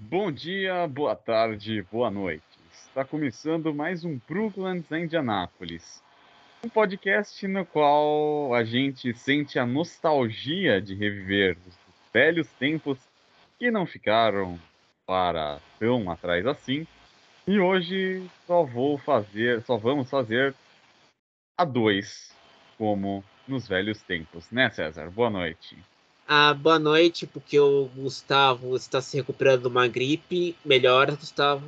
Bom dia, boa tarde, boa noite. Está começando mais um Brooklands em Indianápolis. Um podcast no qual a gente sente a nostalgia de reviver os velhos tempos que não ficaram para tão atrás assim. E hoje só vou fazer, só vamos fazer a dois, como nos velhos tempos, né, César? Boa noite. Ah, boa noite, porque o Gustavo está se recuperando de uma gripe. Melhor, Gustavo.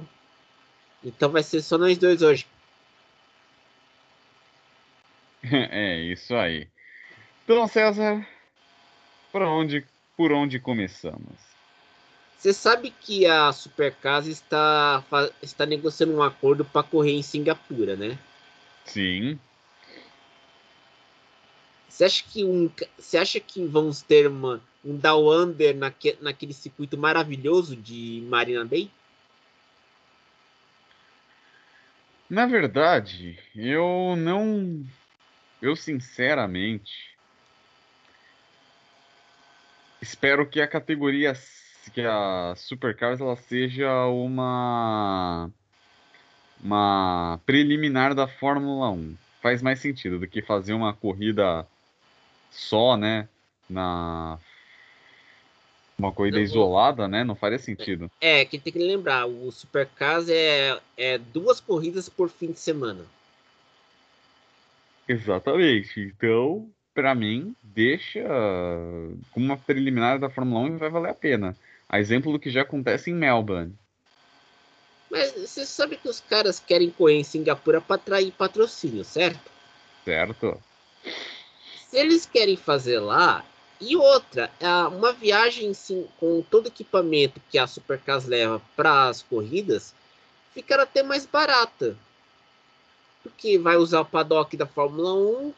Então vai ser só nós dois hoje. é, isso aí. Então, César, por onde, por onde começamos? Você sabe que a Supercasa está, está negociando um acordo para correr em Singapura, né? Sim. Você acha que um, você acha que vamos ter uma, um down under naque, naquele circuito maravilhoso de Marina Bay? Na verdade, eu não, eu sinceramente espero que a categoria que a Supercars ela seja uma uma preliminar da Fórmula 1. Faz mais sentido do que fazer uma corrida só, né, na uma corrida não, isolada, né, não faria sentido. É, que tem que lembrar, o Supercars é, é duas corridas por fim de semana. Exatamente. Então, para mim, deixa como uma preliminar da Fórmula 1 e vai valer a pena. A exemplo do que já acontece em Melbourne. Mas você sabe que os caras querem correr em Singapura para atrair patrocínio, certo? Certo. Se eles querem fazer lá, e outra, uma viagem sim, com todo o equipamento que a Supercars leva para as corridas, ficará até mais barata. Porque vai usar o paddock da Fórmula 1.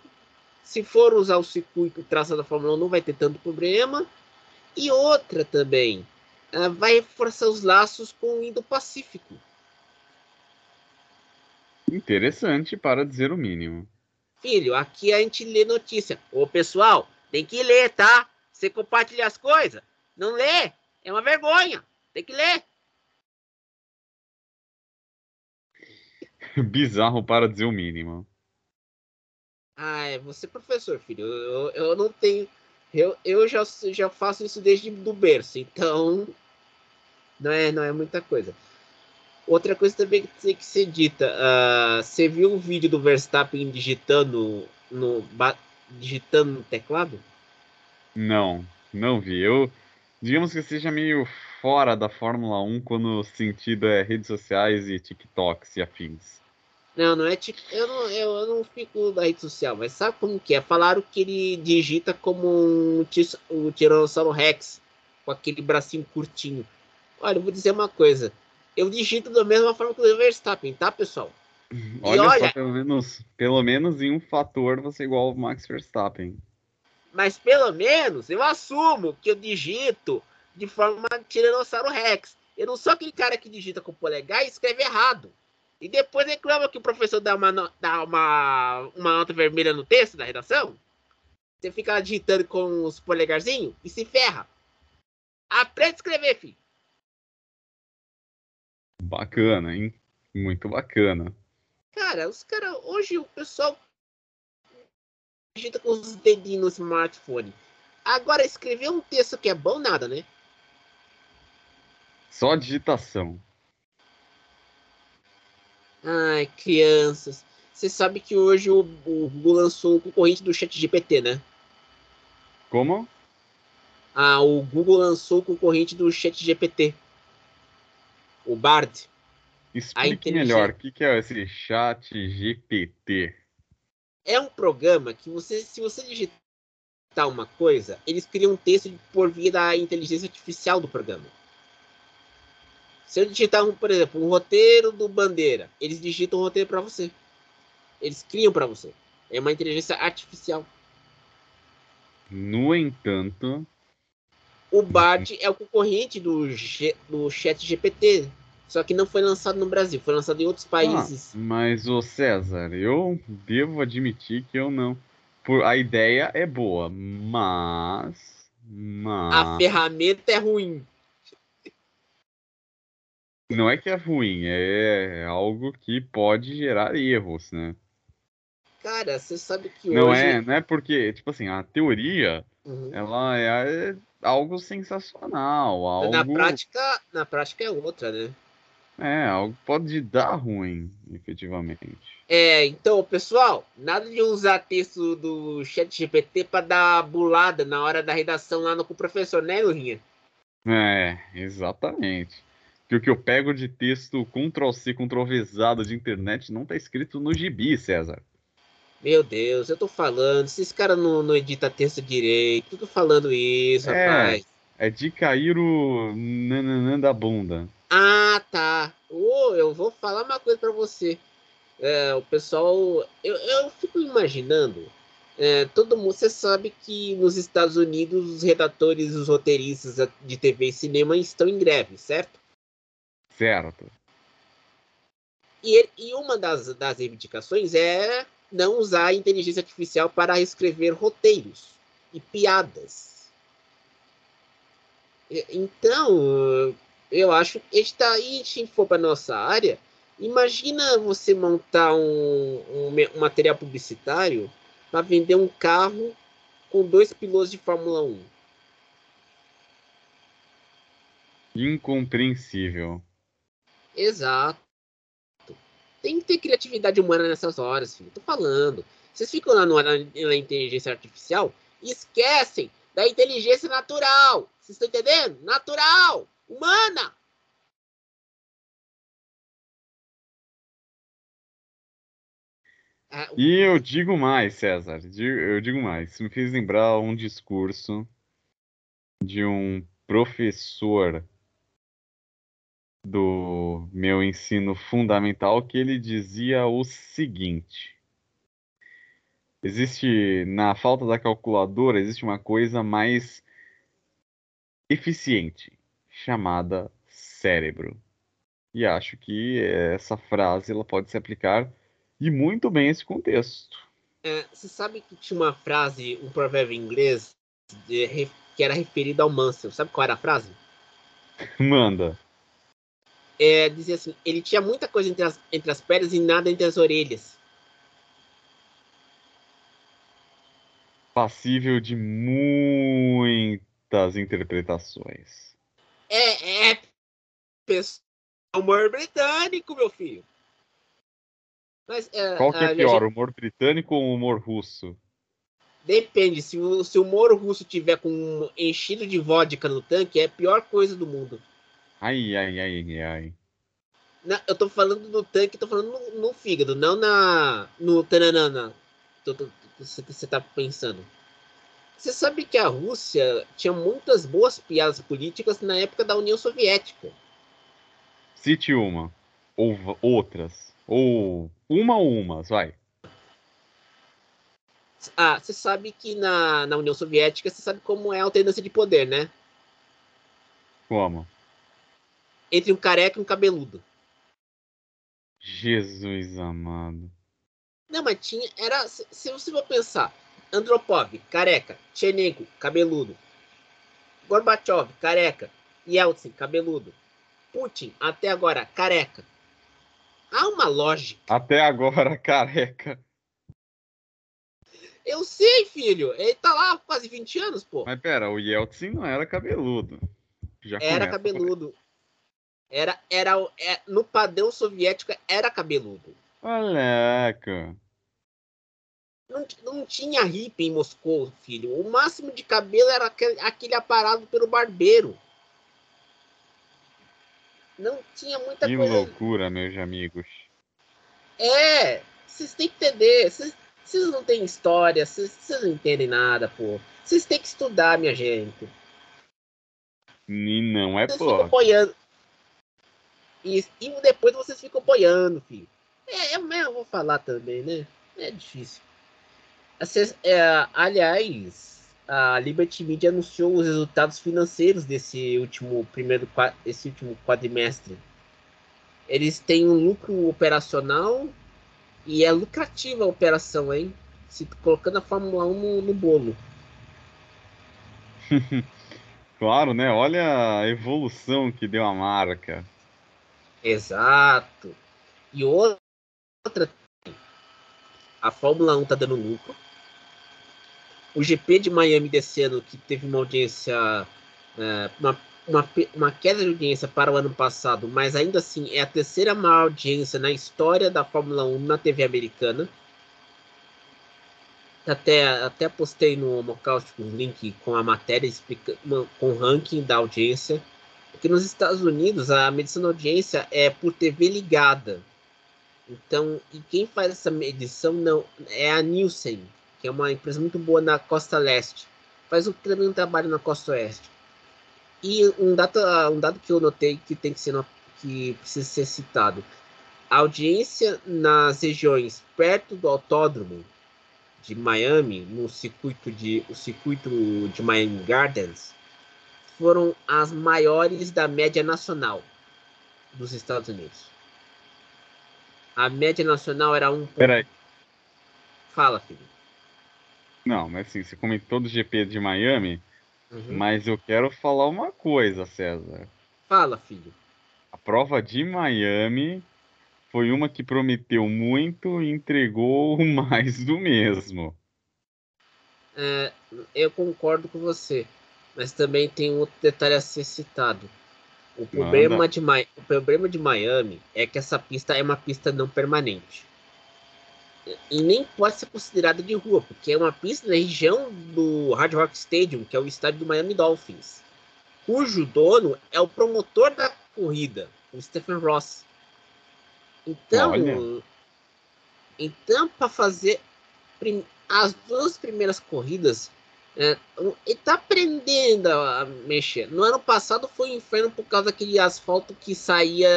Se for usar o circuito o traçado da Fórmula 1, não vai ter tanto problema. E outra também, vai reforçar os laços com o Indo-Pacífico. Interessante, para dizer o mínimo. Filho, aqui a gente lê notícia. Ô, pessoal, tem que ler, tá? Você compartilha as coisas. Não lê. É uma vergonha. Tem que ler. Bizarro para dizer o mínimo. Ah, é você professor, filho. Eu, eu não tenho. Eu, eu já, já faço isso desde do berço, então. Não é, não é muita coisa. Outra coisa também que tem que ser dita. Uh, você viu o vídeo do Verstappen digitando no, digitando no teclado? Não, não vi. Eu, digamos que seja meio fora da Fórmula 1 quando o sentido é redes sociais e TikToks e afins. Não, não é TikTok. Eu não, eu, eu não fico da rede social, mas sabe como que é? Falaram que ele digita como um, um Tiranossauro Rex, com aquele bracinho curtinho. Olha, eu vou dizer uma coisa eu digito da mesma forma que o Verstappen, tá, pessoal? Olha, olha só, pelo menos, pelo menos em um fator você é igual ao Max Verstappen. Mas pelo menos eu assumo que eu digito de forma Tiranossauro Rex. Eu não sou aquele cara que digita com o polegar e escreve errado. E depois reclama que o professor dá uma, dá uma, uma nota vermelha no texto da redação. Você fica digitando com os polegarzinhos e se ferra. Aprende a escrever, filho. Bacana, hein? Muito bacana. Cara, os caras. Hoje o pessoal digita com os dedinhos no smartphone. Agora, escrever um texto que é bom, nada, né? Só digitação. Ai, crianças. Você sabe que hoje o, o Google lançou um concorrente do Chat GPT, né? Como? Ah, o Google lançou o concorrente do Chat GPT o Bard. Explique melhor, o que, que é esse chat GPT? É um programa que você, se você digitar uma coisa, eles criam um texto por via da inteligência artificial do programa. Se eu digitar, um, por exemplo, um roteiro do Bandeira, eles digitam um roteiro para você. Eles criam para você. É uma inteligência artificial. No entanto, o Bard é o concorrente do, G, do Chat GPT. Só que não foi lançado no Brasil, foi lançado em outros países. Ah, mas o César, eu devo admitir que eu não. Por, a ideia é boa, mas. mas... A ferramenta é ruim. Não é que é ruim, é algo que pode gerar erros, né? Cara, você sabe que Não hoje. é, não é porque, tipo assim, a teoria, Uhum. ela é algo sensacional, algo, Na prática, na prática é outra, né? é, algo que pode dar ruim, efetivamente. É, então, pessoal, nada de usar texto do chat GPT para dar bulada na hora da redação lá no, com o professor, né, Lurinha? É, exatamente. Que o que eu pego de texto Ctrl-C, Ctrl-Vzado de internet não tá escrito no gibi, César. Meu Deus, eu tô falando, esses caras não, não editam texto direito, tô falando isso, É. rapaz. É de cair o nananã da bunda. Ah, tá. Ô, eu vou falar uma coisa pra você. É, o pessoal, eu, eu fico imaginando, é, todo mundo, você sabe que nos Estados Unidos os redatores, os roteiristas de TV e cinema estão em greve, certo? Certo. E, ele- e uma das, das reivindicações é não usar a inteligência artificial para escrever roteiros e piadas. Então, eu acho que está aí, se for para nossa área, imagina você montar um, um um material publicitário para vender um carro com dois pilotos de Fórmula 1. Incompreensível. Exato. Tem que ter criatividade humana nessas horas, filho. Tô falando. Vocês ficam lá no, na, na inteligência artificial e esquecem da inteligência natural. Vocês estão entendendo? Natural! Humana! Ah, E eu digo mais, César. Eu digo mais. Me fez lembrar um discurso de um professor do meu ensino fundamental que ele dizia o seguinte: existe, na falta da calculadora, existe uma coisa mais eficiente, chamada cérebro. E acho que essa frase ela pode se aplicar e muito bem esse contexto. é, você sabe que tinha uma frase, um provérbio inglês de- que era referido ao Mansell. Sabe qual era a frase? Manda. É, dizia assim: ele tinha muita coisa entre as, entre as pernas e nada entre as orelhas. Passível de muitas interpretações. É, é humor britânico, meu filho. Mas, é, Qual que é pior, gente- humor britânico ou humor russo? Depende, se o, se o humor russo tiver com um enchido de vodka no tanque, é a pior coisa do mundo. Ai, ai, ai, ai. Na- eu tô falando do tanque, tô falando no, no fígado, não na no tananana. Tô- Você tá pensando. Você sabe que a Rússia tinha muitas boas piadas políticas na época da União Soviética. Cite uma. Ou outras. Ou uma ou umas, vai. Ah, você sabe que na, na União Soviética, você sabe como é a alternância de poder, né? Como? Entre um careca e um cabeludo. Jesus amado. Não, mas tinha. Era. Se, se você for pensar, Andropov, careca, Tchernenko, cabeludo. Gorbachev, careca. Yeltsin, cabeludo. Putin, até agora, careca. Há uma lógica. Até agora, careca. Eu sei, filho. Ele tá lá há quase 20 anos, pô. Mas pera, o Yeltsin não era cabeludo. Já Era cabeludo. Era, era, o- é, no padrão soviético, era cabeludo. Moleca. Não, não tinha hippie em Moscou, filho. O máximo de cabelo era aquele, aquele aparado pelo barbeiro. Não tinha muita Que coisa. loucura, meus amigos. É, vocês têm que entender. Vocês vocês não têm história, vocês não entendem nada, pô. Vocês têm que estudar, minha gente. E não é Vocês ficam. E, e depois vocês ficam apoiando, filho. É, eu mesmo vou falar também, né? É difícil. Acess- é, aliás, a Liberty Media anunciou os resultados financeiros desse último primeiro esse último quadrimestre. Eles têm um lucro operacional e é lucrativa a operação, hein? Se colocando a Fórmula 1 no, no bolo. Claro, né? Olha a evolução que deu a marca. Exato. E outra, a Fórmula 1 tá dando lucro. O GP de Miami desse ano, que teve uma audiência, é, uma, uma, uma queda de audiência para o ano passado, mas ainda assim é a terceira maior audiência na história da Fórmula 1 na TV americana. Até, até postei no Homocáustico um link com a matéria com o ranking da audiência. Porque nos Estados Unidos a medição da audiência é por TV ligada. Então, e quem faz essa medição não é a Nielsen, que é uma empresa muito boa na costa leste. Faz um, um trabalho na costa oeste. E um dado, um dado que eu notei que tem que ser que precisa ser citado. A audiência nas regiões perto do autódromo de Miami, no circuito de o circuito de Miami Gardens, foram as maiores da média nacional dos Estados Unidos. A média nacional era um. Peraí. Fala, filho. Não, mas assim, você comentou do GP de Miami, Uhum. mas eu quero falar uma coisa, César. Fala, filho. A prova de Miami foi uma que prometeu muito e entregou mais do mesmo. É, eu concordo com você, mas também tem um outro detalhe a ser citado. O problema, de, o problema de Miami é que essa pista é uma pista não permanente. E nem pode ser considerada de rua, porque é uma pista na região do Hard Rock Stadium, que é o estádio do Miami Dolphins, cujo dono é o promotor da corrida, o Stephen Ross. Então, Olha. então para fazer prim- as duas primeiras corridas, é, tá aprendendo a mexer. No ano passado foi um inferno por causa daquele asfalto que saía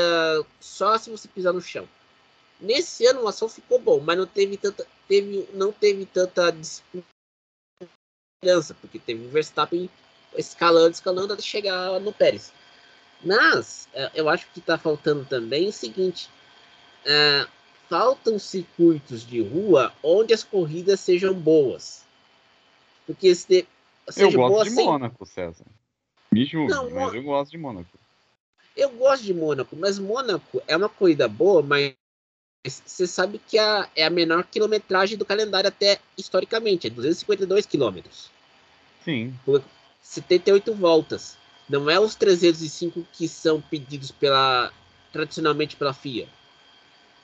só se você pisar no chão. Nesse ano o asfalto ficou bom, mas não teve tanta, teve, não teve tanta disputança, porque teve o Verstappen escalando, escalando até chegar no Pérez. Mas é, eu acho que está faltando também o seguinte: é, faltam circuitos de rua onde as corridas sejam boas. Porque se de- Eu seja gosto boa de sem- Mônaco, César. Me julgue, Não, mas eu gosto de Mônaco. Eu gosto de Mônaco, mas Mônaco é uma corrida boa, mas você sabe que a, é a menor quilometragem do calendário até historicamente, é 252 quilômetros, Sim, 78 voltas. Não é os 305 que são pedidos pela tradicionalmente pela FIA.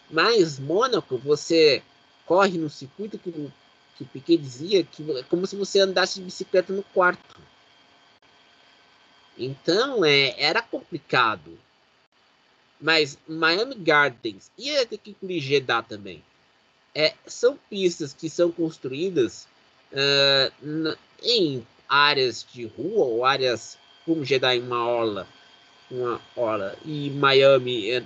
Mas Mônaco, você corre no circuito que, que Piquet dizia que é como se você andasse de bicicleta no quarto. Então, é, era complicado. Mas Miami Gardens e ter que Jeddah também. É, são pistas que são construídas na- em áreas de rua ou áreas como Jeddah em uma orla, uma orla e Miami é,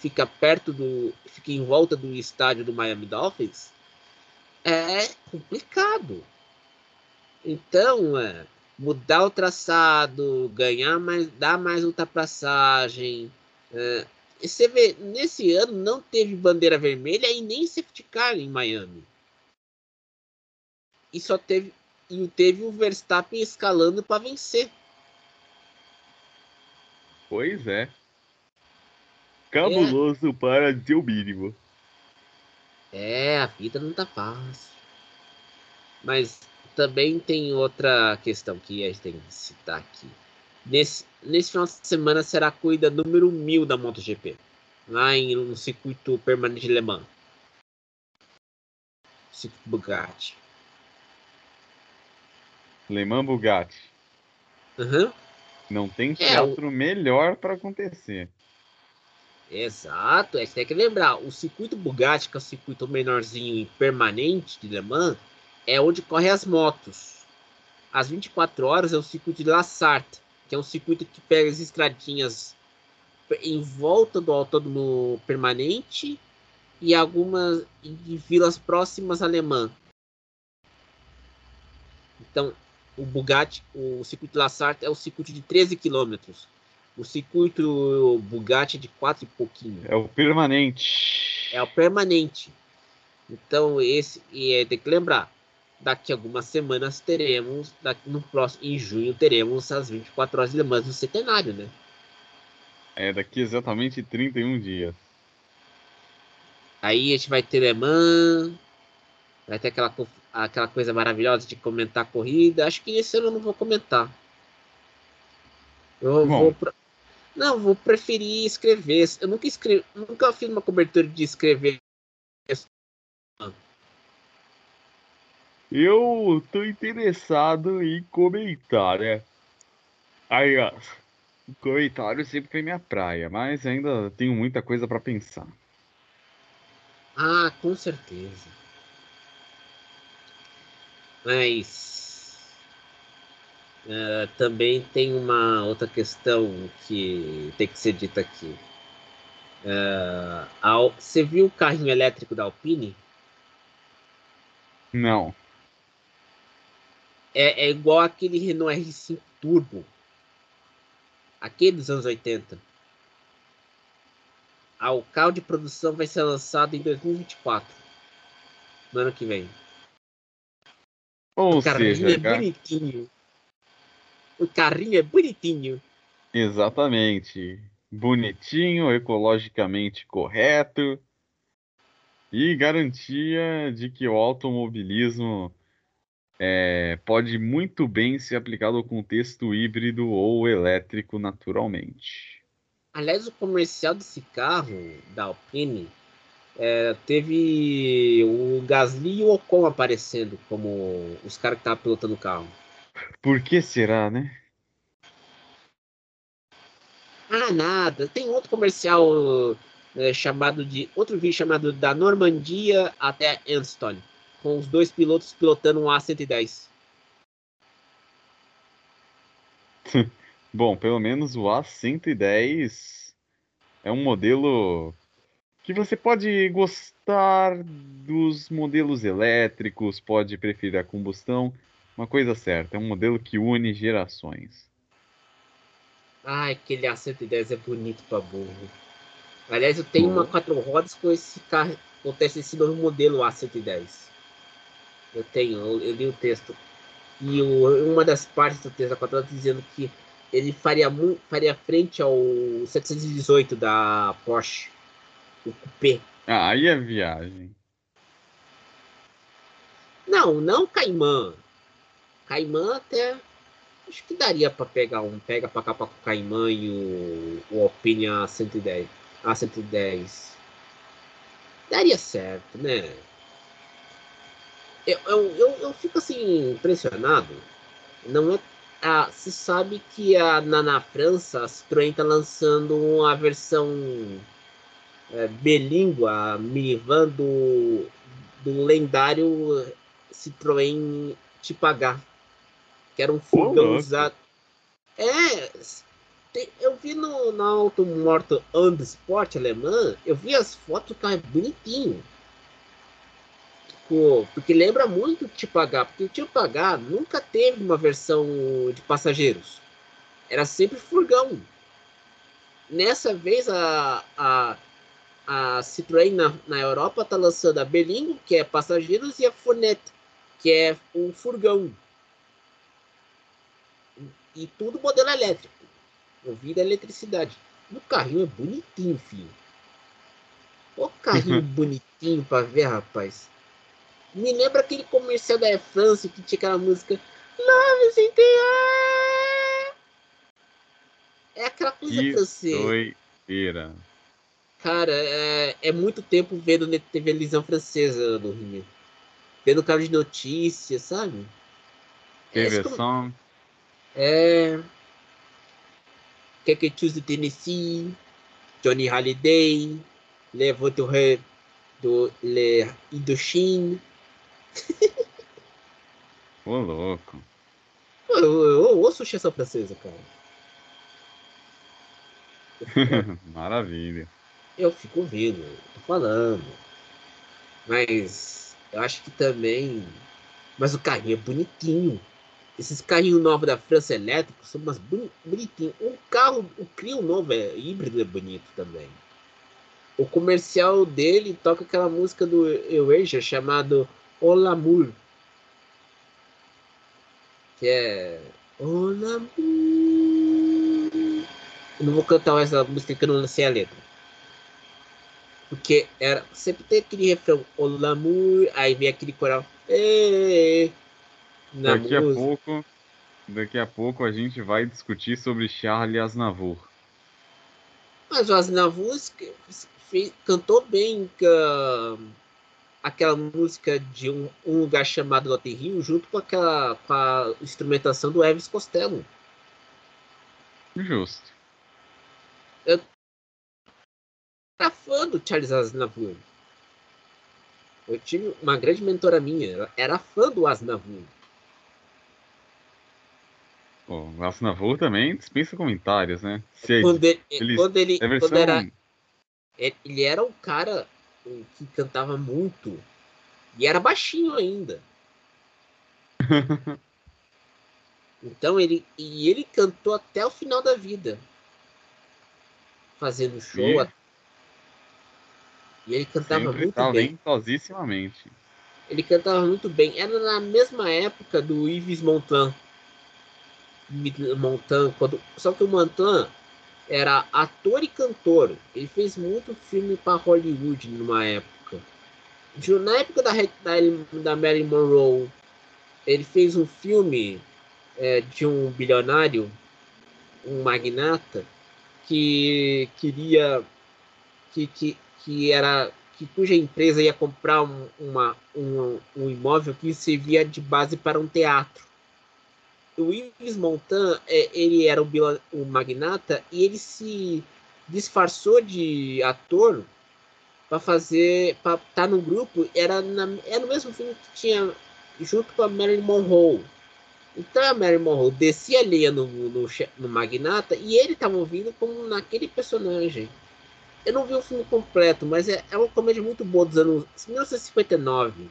fica perto do, fica em volta do estádio do Miami Dolphins. É complicado. Então, é, mudar o traçado, ganhar mais, dar mais ultrapassagem. É, e você vê, nesse ano não teve bandeira vermelha e nem safety car em Miami. E só teve e teve o Verstappen escalando para vencer. pois é. Cabuloso para dizer o mínimo. É, a vida não tá fácil. Mas também tem outra questão que a gente tem que citar aqui. Nesse, nesse final de semana será a corrida número 1000 da MotoGP. Lá em, no circuito permanente de Le Mans. Circuito Bugatti. Le Mans Bugatti. Aham. Não tem É, teatro melhor para acontecer. Exato, é que tem que lembrar, o circuito Bugatti, que é o circuito menorzinho e permanente de Le Mans, é onde correm as motos. Às 24 horas é o circuito de La Sarthe, que é um circuito que pega as estradinhas em volta do autódromo permanente e algumas de vilas próximas a Le Mans. Então, o Bugatti, o circuito La Sarthe é o circuito de 13 quilômetros. O circuito Bugatti é de 4 e pouquinho. É o permanente. É o permanente. Então, esse. E é, tem que lembrar. Daqui a algumas semanas teremos. Daqui, no próximo, em junho teremos as 24 horas de Le Mans do centenário, né? É daqui exatamente 31 dias. Aí a gente vai ter Le Mans, vai ter aquela, aquela coisa maravilhosa de comentar a corrida. Acho que esse ano eu não vou comentar. Eu Bom. vou. Não, vou preferir escrever. Eu nunca escrevi, nunca fiz uma cobertura de escrever. Eu tô interessado em comentar, né? Aí, ó. Comentário sempre foi minha praia, mas ainda tenho muita coisa para pensar. Ah, com certeza. Mas uh, também tem uma outra questão que tem que ser dita aqui. Uh, você viu o carrinho elétrico da Alpine? Não. É, é igual aquele Renault R5 Turbo. Aquele dos anos 80 o carro de produção vai ser lançado em 2024. No ano que vem. Ou o seja, é bonitinho. O carrinho é bonitinho. Exatamente. Bonitinho, ecologicamente correto e garantia de que o automobilismo é, pode muito bem ser aplicado ao contexto híbrido ou elétrico naturalmente. Aliás, o comercial desse carro, da Alpine, é, teve o Gasly e o Ocon aparecendo como os caras que estavam pilotando o carro. Por que será, né? Ah, nada. Tem outro comercial é, chamado de. Outro vídeo chamado Da Normandia até Enstone. Com os dois pilotos pilotando um A110. Bom, pelo menos o A110 é um modelo que você pode gostar dos modelos elétricos, pode preferir a combustão. Uma coisa certa, é um modelo que une gerações. Ai, aquele A110 é bonito pra burro. Aliás, eu tenho uma quatro rodas com esse carro, com esse novo modelo A110. Eu tenho, eu, eu li o texto. E o, uma das partes do texto da quatro rodas dizendo que ele faria, faria frente ao 718 da Porsche, o Coupé. Ah, aí é viagem. Não, não Caimã. Caimã até acho que daria para pegar um pega para cá para o Caimã e o, o a 110, a 110. Daria certo, né? Eu, eu, eu, eu fico assim impressionado. Não é ah, se sabe que a, na, na França a Citroën está lançando uma versão é, bilíngua, minivan do, do lendário Citroën Tipo H, que era um furgão oh, usado. É, tem, eu vi no, no Auto Morto And Sport alemã, eu vi as fotos, o carro é bonitinho tipo, porque lembra muito o tipo H, porque o tipo H nunca teve uma versão de passageiros. Era sempre furgão. Nessa vez a, a, a Citroën na, na Europa está lançando a Berlingo, que é passageiros, e a Fournette, que é um furgão. E tudo modelo elétrico. Ouvido a eletricidade. O carrinho é bonitinho, filho. O carrinho bonitinho para ver, rapaz. Me lembra aquele comercial da Air France que tinha aquela música Love is in. É aquela coisa que francesa. Doideira. Cara, é, é muito tempo vendo televisão francesa no Rio. Vendo canal de notícias, sabe? TV é, Song. É. Que Choose do Tennessee, Johnny Holiday, Le Voiture do Le Indochine. Ô, louco. Eu, eu, eu ouço chanson francesa, cara. Maravilha. Eu fico ouvindo, tô falando. Mas eu acho que também. Mas o carrinho é bonitinho. Esses carrinhos novos da França elétricos são mais bonitinhos. O carro, o Clio novo é híbrido, é bonito também. O comercial dele toca aquela música do Eurasia chamado O L'amour que é O L'amour Eu não vou cantar essa música que eu não sei a letra. Porque era, sempre tem aquele refrão, o l'amour, aí vem aquele coral. Daqui a pouco, daqui a pouco a gente vai discutir sobre Charlie Aznavour. Mas o Aznavour fez, cantou bem uh, aquela música de um, um, lugar chamado Lotte Rio, junto com aquela com a instrumentação do Elvis Costello. Justo. Eu era fã do Charles Aznavour. Eu tive uma grande mentora minha, ela era fã do Aznavour. O Aznavour também dispensa comentários, né? Se quando ele, ele, quando ele, versão... quando era, ele era um cara que cantava muito e era baixinho ainda. então ele e ele cantou até o final da vida, fazendo show. E, e ele cantava Sempre muito bem. Talentosissimamente. Ele cantava muito bem. Era na mesma época do Yves Montand. Montand, quando... só que o Montand era ator e cantor. Ele fez muito filme para Hollywood numa época. Na época da, da, da Marilyn Monroe, ele fez um filme é, de um bilionário, um magnata, que queria que, que, que era que cuja empresa ia comprar um, uma, um, um imóvel que servia de base para um teatro o Yves Montand, é, ele era o, o magnata e ele se disfarçou de ator para fazer, para estar tá no grupo. Era, na, era no mesmo filme que tinha junto com a Marilyn Monroe. Então a Marilyn Monroe descia a no, no, no Magnata e ele estava ouvindo como naquele personagem. Eu não vi o filme completo, mas é, é uma comédia muito boa dos anos 1959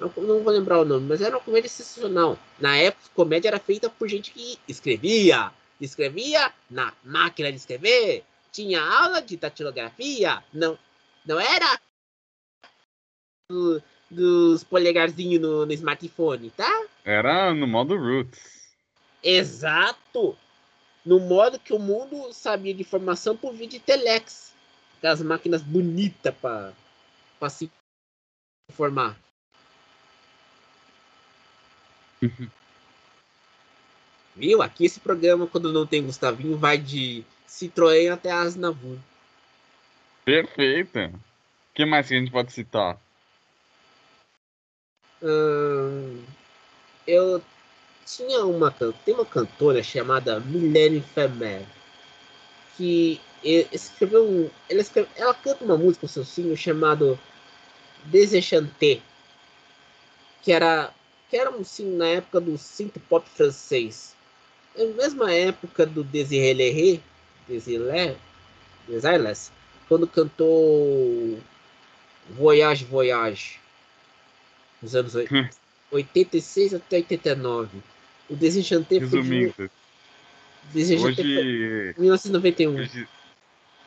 não vou lembrar o nome, mas era uma comédia sensacional. Na época, comédia era feita por gente que escrevia, escrevia na máquina de escrever, tinha aula de datilografia, não, não era do, dos polegarzinhos no, no smartphone, tá? Era no modo roots. Exato! No modo que o mundo sabia de informação por vídeo telex. Aquelas máquinas bonitas para se informar. Viu? Aqui esse programa, quando não tem Gustavinho, vai de Citroën até Asnavour. Perfeito. O que mais que a gente pode citar? Hum, eu tinha uma tem uma cantora chamada Milene Femer que escreveu um, ela, escreve, ela canta uma música com seu filho chamado Desenchanté que era que era um sim na época do synth pop francês. Na mesma época do Désiré Lerré, Désiré, Desireless, quando cantou Voyage Voyage, nos anos 86 até 89. O Desenchanté foi de... Desenchanté hoje... foi 1991. Hoje...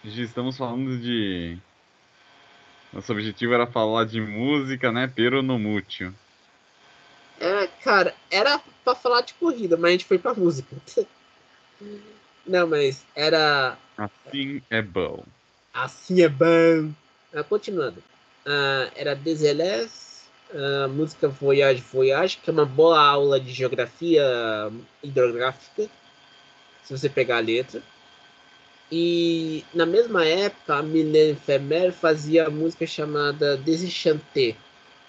hoje estamos falando de... Nosso objetivo era falar de música, né? Pero no mútil. É, cara, era pra falar de corrida, mas a gente foi pra música. Não, mas era. Assim é bom. Assim é bom. Ah, continuando. Ah, era Deselés, a música Voyage Voyage, que é uma boa aula de geografia hidrográfica, se você pegar a letra. E na mesma época, a Mylène Femer fazia a música chamada Desenchanté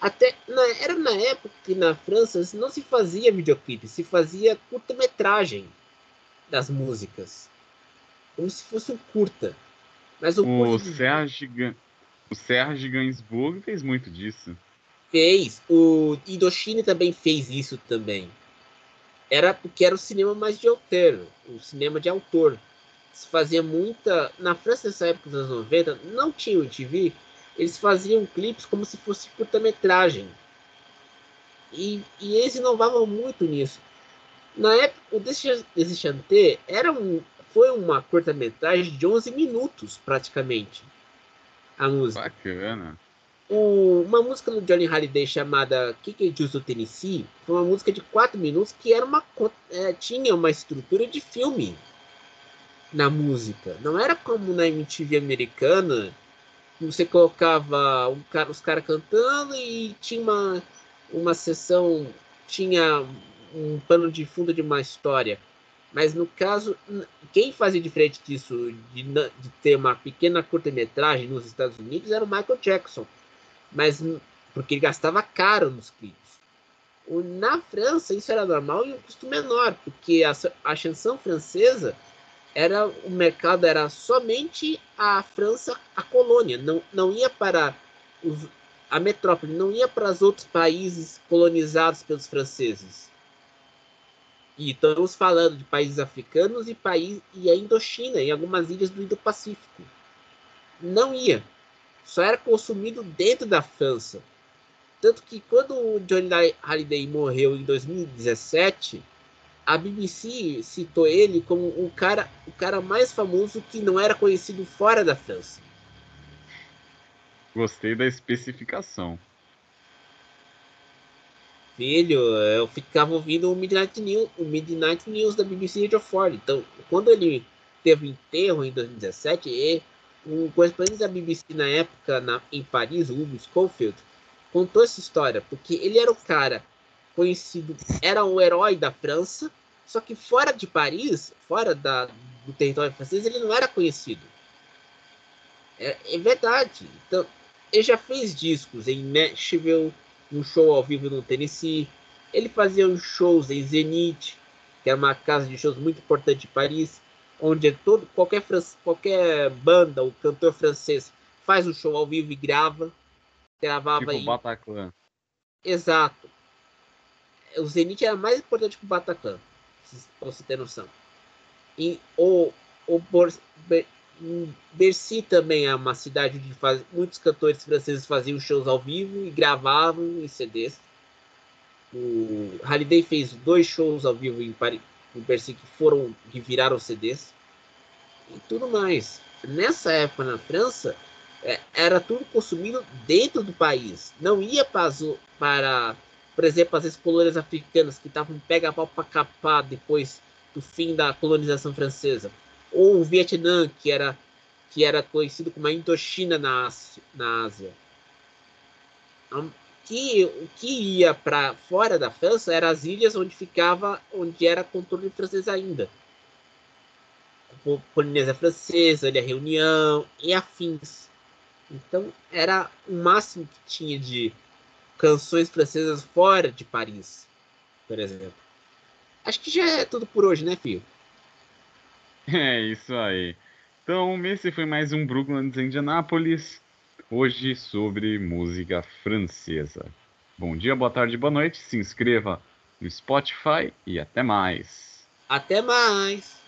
até na, era na época que na França não se fazia videoclipe, se fazia curta-metragem das músicas. Como se fosse um curta. Mas o, o Serge, o Serge Gainsbourg fez muito disso. Fez. O Indochine também fez isso também. Era porque era o cinema mais de autor, o cinema de autor. Se fazia muita. Na França, nessa época dos anos 90, não tinha o TV, eles faziam clipes como se fosse curta-metragem. E, e eles inovavam muito nisso. Na época, o Desenchanté era um, foi uma curta-metragem de 11 minutos, praticamente. A música. Bacana. O, uma música do Johnny Halliday chamada Kick Juice do Tennessee foi uma música de 4 minutos que era uma, é, tinha uma estrutura de filme. na música. Não era como na MTV americana, você colocava um cara, os caras cantando e tinha uma, uma sessão, tinha um pano de fundo de uma história. Mas no caso, quem fazia diferente disso, de, de ter uma pequena curta-metragem nos Estados Unidos, era o Michael Jackson. Mas porque ele gastava caro nos clipes. Na França, isso era normal e um custo menor, porque a, a chanson francesa era o mercado era somente a França, a colônia, não, não ia para os, a metrópole, não ia para os outros países colonizados pelos franceses. E estamos falando de países africanos e, país, e a Indochina, em algumas ilhas do Indo-Pacífico. Não ia. Só era consumido dentro da França. Tanto que quando o Johnny Halliday morreu em 2017, a BBC citou ele como o cara, o cara mais famoso que não era conhecido fora da França. Gostei da especificação. Filho, eu ficava ouvindo o Midnight News, o Midnight News da BBC Radio 4. Então, quando ele teve enterro em 2017, e um correspondente da BBC na época na, em Paris, o Hugo Schofield, contou essa história, porque ele era o cara conhecido, era o herói da França, só que fora de Paris, fora da, do território francês, ele não era conhecido. É, é verdade. Então, ele já fez discos em Nashville, um show ao vivo no Tennessee. Ele fazia uns shows em Zenith, que é uma casa de shows muito importante de Paris, onde todo, qualquer, qualquer banda ou cantor francês faz um show ao vivo e grava. Gravava tipo aí. Bataclan. Exato. O Zenith era mais importante que o Bataclan, pra você ter noção. E o, o Bercy também é uma cidade onde faz, muitos cantores franceses faziam shows ao vivo e gravavam em CDs. O Halliday fez dois shows ao vivo em Paris, em Bercy que foram que viraram CDs e tudo mais. Nessa época na França é, era tudo consumido dentro do país, não ia para, para por exemplo, as colônias africanas que estavam pega-pau para capar depois do fim da colonização francesa ou o Vietnã, que era, que era conhecido como a Indochina na, na Ásia. Então, que, o que ia para fora da França eram as ilhas onde ficava, onde era controle francês ainda. Polinésia Francesa, Ilha Reunião e afins. Então era o máximo que tinha de canções francesas fora de Paris, por exemplo. Acho que já é tudo por hoje, né, filho? É isso aí. Então, esse foi mais um Brooklyn Indianápolis. Hoje sobre música francesa. Bom dia, boa tarde, boa noite. Se inscreva no Spotify e até mais. Até mais.